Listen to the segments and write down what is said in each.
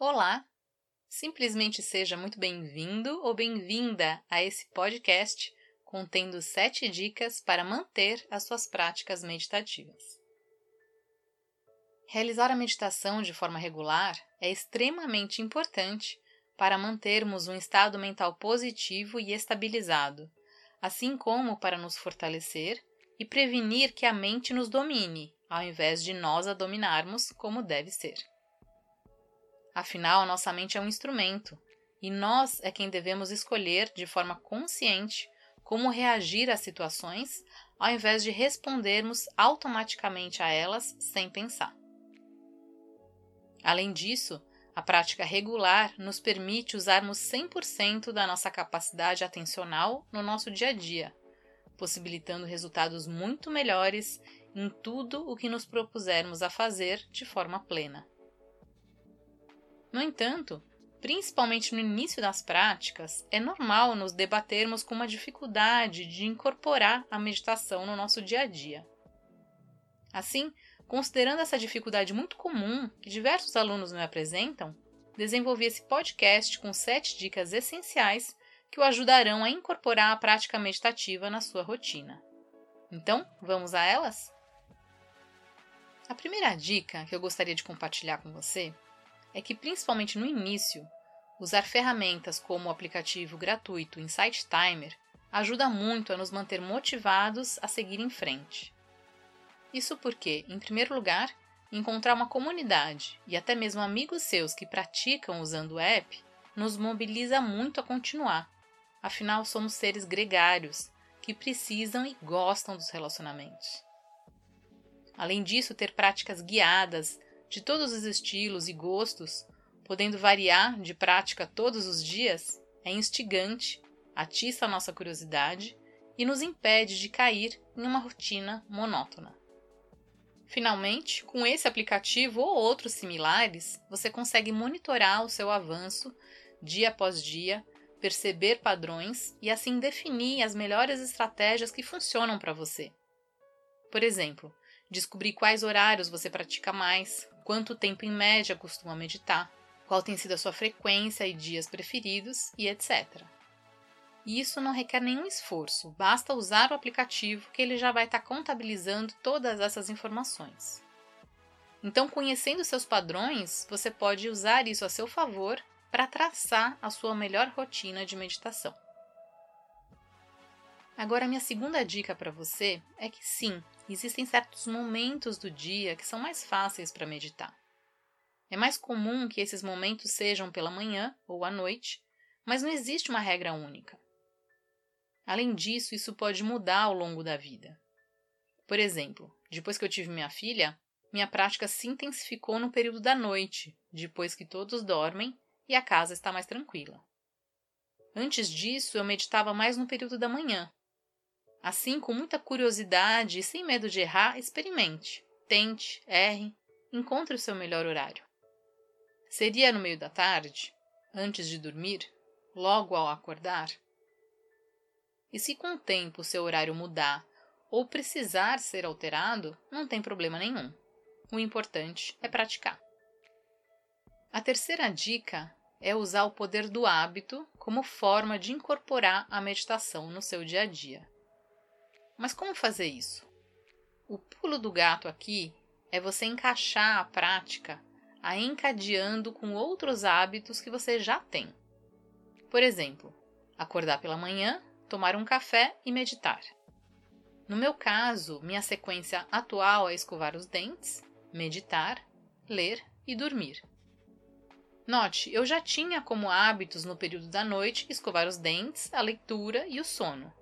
Olá! Simplesmente seja muito bem-vindo ou bem-vinda a esse podcast contendo sete dicas para manter as suas práticas meditativas. Realizar a meditação de forma regular é extremamente importante para mantermos um estado mental positivo e estabilizado, assim como para nos fortalecer e prevenir que a mente nos domine, ao invés de nós a dominarmos como deve ser. Afinal, nossa mente é um instrumento e nós é quem devemos escolher de forma consciente como reagir às situações, ao invés de respondermos automaticamente a elas sem pensar. Além disso, a prática regular nos permite usarmos 100% da nossa capacidade atencional no nosso dia a dia, possibilitando resultados muito melhores em tudo o que nos propusermos a fazer de forma plena. No entanto, principalmente no início das práticas, é normal nos debatermos com uma dificuldade de incorporar a meditação no nosso dia a dia. Assim, considerando essa dificuldade muito comum que diversos alunos me apresentam, desenvolvi esse podcast com sete dicas essenciais que o ajudarão a incorporar a prática meditativa na sua rotina. Então, vamos a elas? A primeira dica que eu gostaria de compartilhar com você é que, principalmente no início, usar ferramentas como o aplicativo gratuito Insight Timer ajuda muito a nos manter motivados a seguir em frente. Isso porque, em primeiro lugar, encontrar uma comunidade e até mesmo amigos seus que praticam usando o app nos mobiliza muito a continuar. Afinal, somos seres gregários que precisam e gostam dos relacionamentos. Além disso, ter práticas guiadas de todos os estilos e gostos, podendo variar de prática todos os dias, é instigante, atiça a nossa curiosidade e nos impede de cair em uma rotina monótona. Finalmente, com esse aplicativo ou outros similares, você consegue monitorar o seu avanço dia após dia, perceber padrões e assim definir as melhores estratégias que funcionam para você. Por exemplo, descobrir quais horários você pratica mais, quanto tempo em média costuma meditar, qual tem sido a sua frequência e dias preferidos e etc. Isso não requer nenhum esforço, basta usar o aplicativo que ele já vai estar contabilizando todas essas informações. Então, conhecendo seus padrões, você pode usar isso a seu favor para traçar a sua melhor rotina de meditação. Agora, minha segunda dica para você é que sim, existem certos momentos do dia que são mais fáceis para meditar. É mais comum que esses momentos sejam pela manhã ou à noite, mas não existe uma regra única. Além disso, isso pode mudar ao longo da vida. Por exemplo, depois que eu tive minha filha, minha prática se intensificou no período da noite, depois que todos dormem e a casa está mais tranquila. Antes disso, eu meditava mais no período da manhã, Assim, com muita curiosidade e sem medo de errar, experimente. Tente, erre, encontre o seu melhor horário. Seria no meio da tarde, antes de dormir, logo ao acordar? E se com o tempo o seu horário mudar ou precisar ser alterado, não tem problema nenhum. O importante é praticar. A terceira dica é usar o poder do hábito como forma de incorporar a meditação no seu dia a dia. Mas como fazer isso? O pulo do gato aqui é você encaixar a prática a encadeando com outros hábitos que você já tem. Por exemplo, acordar pela manhã, tomar um café e meditar. No meu caso, minha sequência atual é escovar os dentes, meditar, ler e dormir. Note, eu já tinha como hábitos no período da noite escovar os dentes, a leitura e o sono.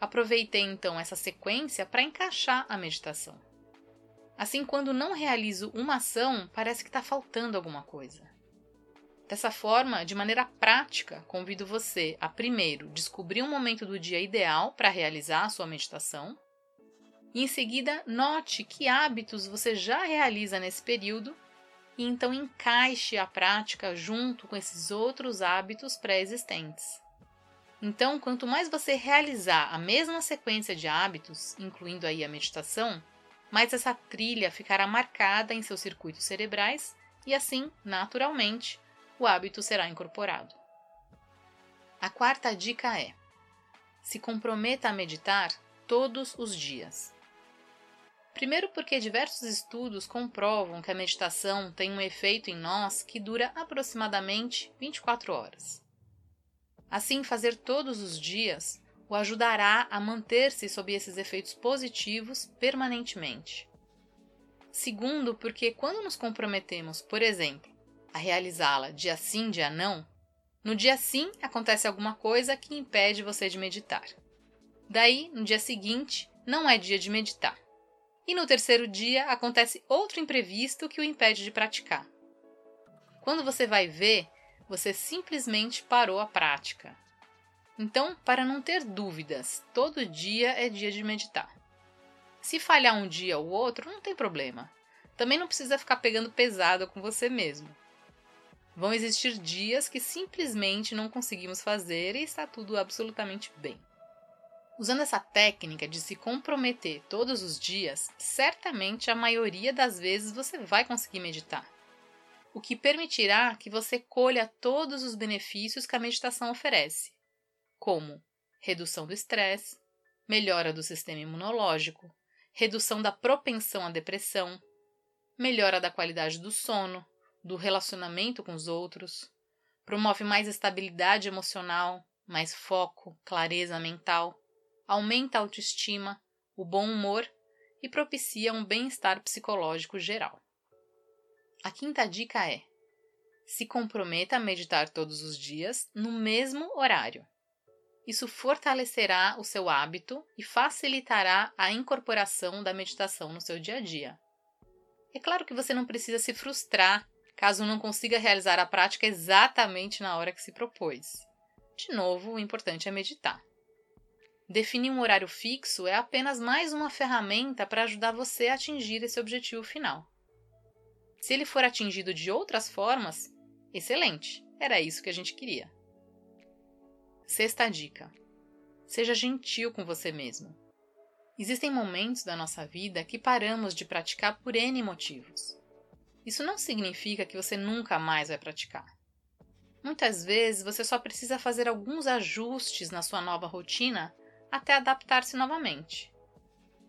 Aproveitei então essa sequência para encaixar a meditação. Assim, quando não realizo uma ação, parece que está faltando alguma coisa. Dessa forma, de maneira prática, convido você a primeiro descobrir um momento do dia ideal para realizar a sua meditação e em seguida note que hábitos você já realiza nesse período e então encaixe a prática junto com esses outros hábitos pré-existentes. Então, quanto mais você realizar a mesma sequência de hábitos, incluindo aí a meditação, mais essa trilha ficará marcada em seus circuitos cerebrais e assim, naturalmente, o hábito será incorporado. A quarta dica é: se comprometa a meditar todos os dias. Primeiro, porque diversos estudos comprovam que a meditação tem um efeito em nós que dura aproximadamente 24 horas. Assim, fazer todos os dias o ajudará a manter-se sob esses efeitos positivos permanentemente. Segundo, porque quando nos comprometemos, por exemplo, a realizá-la dia sim, dia não, no dia sim acontece alguma coisa que impede você de meditar. Daí, no dia seguinte, não é dia de meditar e no terceiro dia acontece outro imprevisto que o impede de praticar. Quando você vai ver, você simplesmente parou a prática. Então, para não ter dúvidas, todo dia é dia de meditar. Se falhar um dia ou outro, não tem problema. Também não precisa ficar pegando pesado com você mesmo. Vão existir dias que simplesmente não conseguimos fazer e está tudo absolutamente bem. Usando essa técnica de se comprometer todos os dias, certamente a maioria das vezes você vai conseguir meditar. O que permitirá que você colha todos os benefícios que a meditação oferece, como redução do estresse, melhora do sistema imunológico, redução da propensão à depressão, melhora da qualidade do sono, do relacionamento com os outros, promove mais estabilidade emocional, mais foco, clareza mental aumenta a autoestima, o bom humor e propicia um bem-estar psicológico geral. A quinta dica é: se comprometa a meditar todos os dias no mesmo horário. Isso fortalecerá o seu hábito e facilitará a incorporação da meditação no seu dia a dia. É claro que você não precisa se frustrar caso não consiga realizar a prática exatamente na hora que se propôs. De novo, o importante é meditar. Definir um horário fixo é apenas mais uma ferramenta para ajudar você a atingir esse objetivo final. Se ele for atingido de outras formas, excelente, era isso que a gente queria. Sexta dica: seja gentil com você mesmo. Existem momentos da nossa vida que paramos de praticar por N motivos. Isso não significa que você nunca mais vai praticar. Muitas vezes você só precisa fazer alguns ajustes na sua nova rotina até adaptar-se novamente.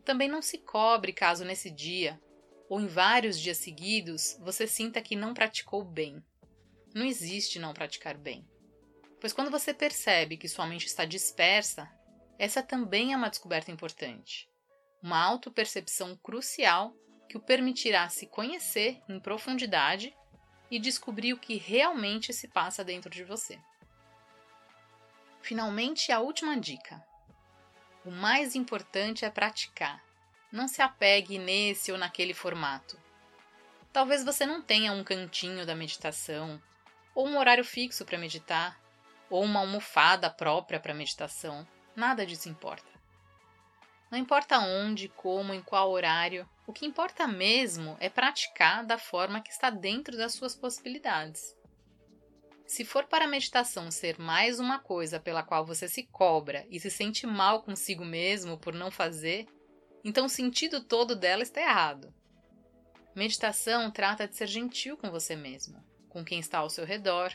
Também não se cobre caso nesse dia, ou em vários dias seguidos, você sinta que não praticou bem. Não existe não praticar bem. Pois quando você percebe que sua mente está dispersa, essa também é uma descoberta importante. Uma autopercepção crucial que o permitirá se conhecer em profundidade e descobrir o que realmente se passa dentro de você. Finalmente, a última dica: o mais importante é praticar. Não se apegue nesse ou naquele formato. Talvez você não tenha um cantinho da meditação, ou um horário fixo para meditar, ou uma almofada própria para meditação. Nada disso importa. Não importa onde, como, em qual horário, o que importa mesmo é praticar da forma que está dentro das suas possibilidades. Se for para a meditação ser mais uma coisa pela qual você se cobra e se sente mal consigo mesmo por não fazer, então o sentido todo dela está errado. Meditação trata de ser gentil com você mesmo, com quem está ao seu redor,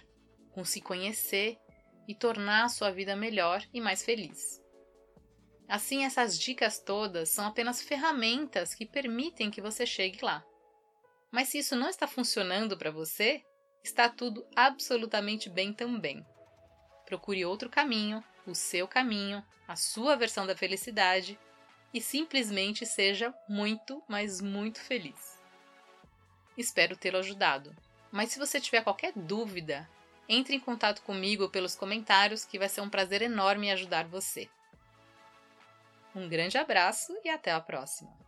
com se conhecer e tornar a sua vida melhor e mais feliz. Assim, essas dicas todas são apenas ferramentas que permitem que você chegue lá. Mas se isso não está funcionando para você, está tudo absolutamente bem também. Procure outro caminho, o seu caminho, a sua versão da felicidade e simplesmente seja muito, mas muito feliz. Espero tê-lo ajudado. Mas se você tiver qualquer dúvida, entre em contato comigo pelos comentários que vai ser um prazer enorme ajudar você. Um grande abraço e até a próxima!